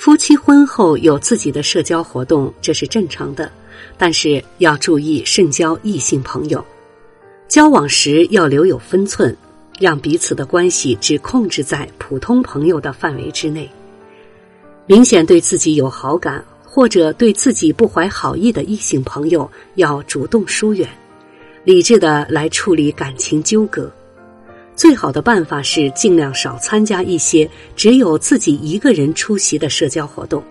夫妻婚后有自己的社交活动，这是正常的，但是要注意慎交异性朋友。交往时要留有分寸，让彼此的关系只控制在普通朋友的范围之内。明显对自己有好感或者对自己不怀好意的异性朋友，要主动疏远，理智的来处理感情纠葛。最好的办法是尽量少参加一些只有自己一个人出席的社交活动，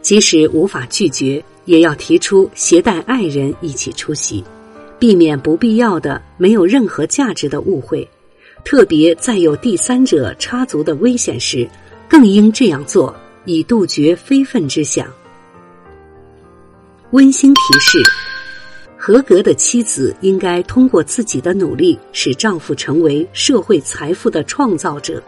即使无法拒绝，也要提出携带爱人一起出席，避免不必要的、没有任何价值的误会。特别在有第三者插足的危险时，更应这样做，以杜绝非分之想。温馨提示。合格的妻子应该通过自己的努力，使丈夫成为社会财富的创造者。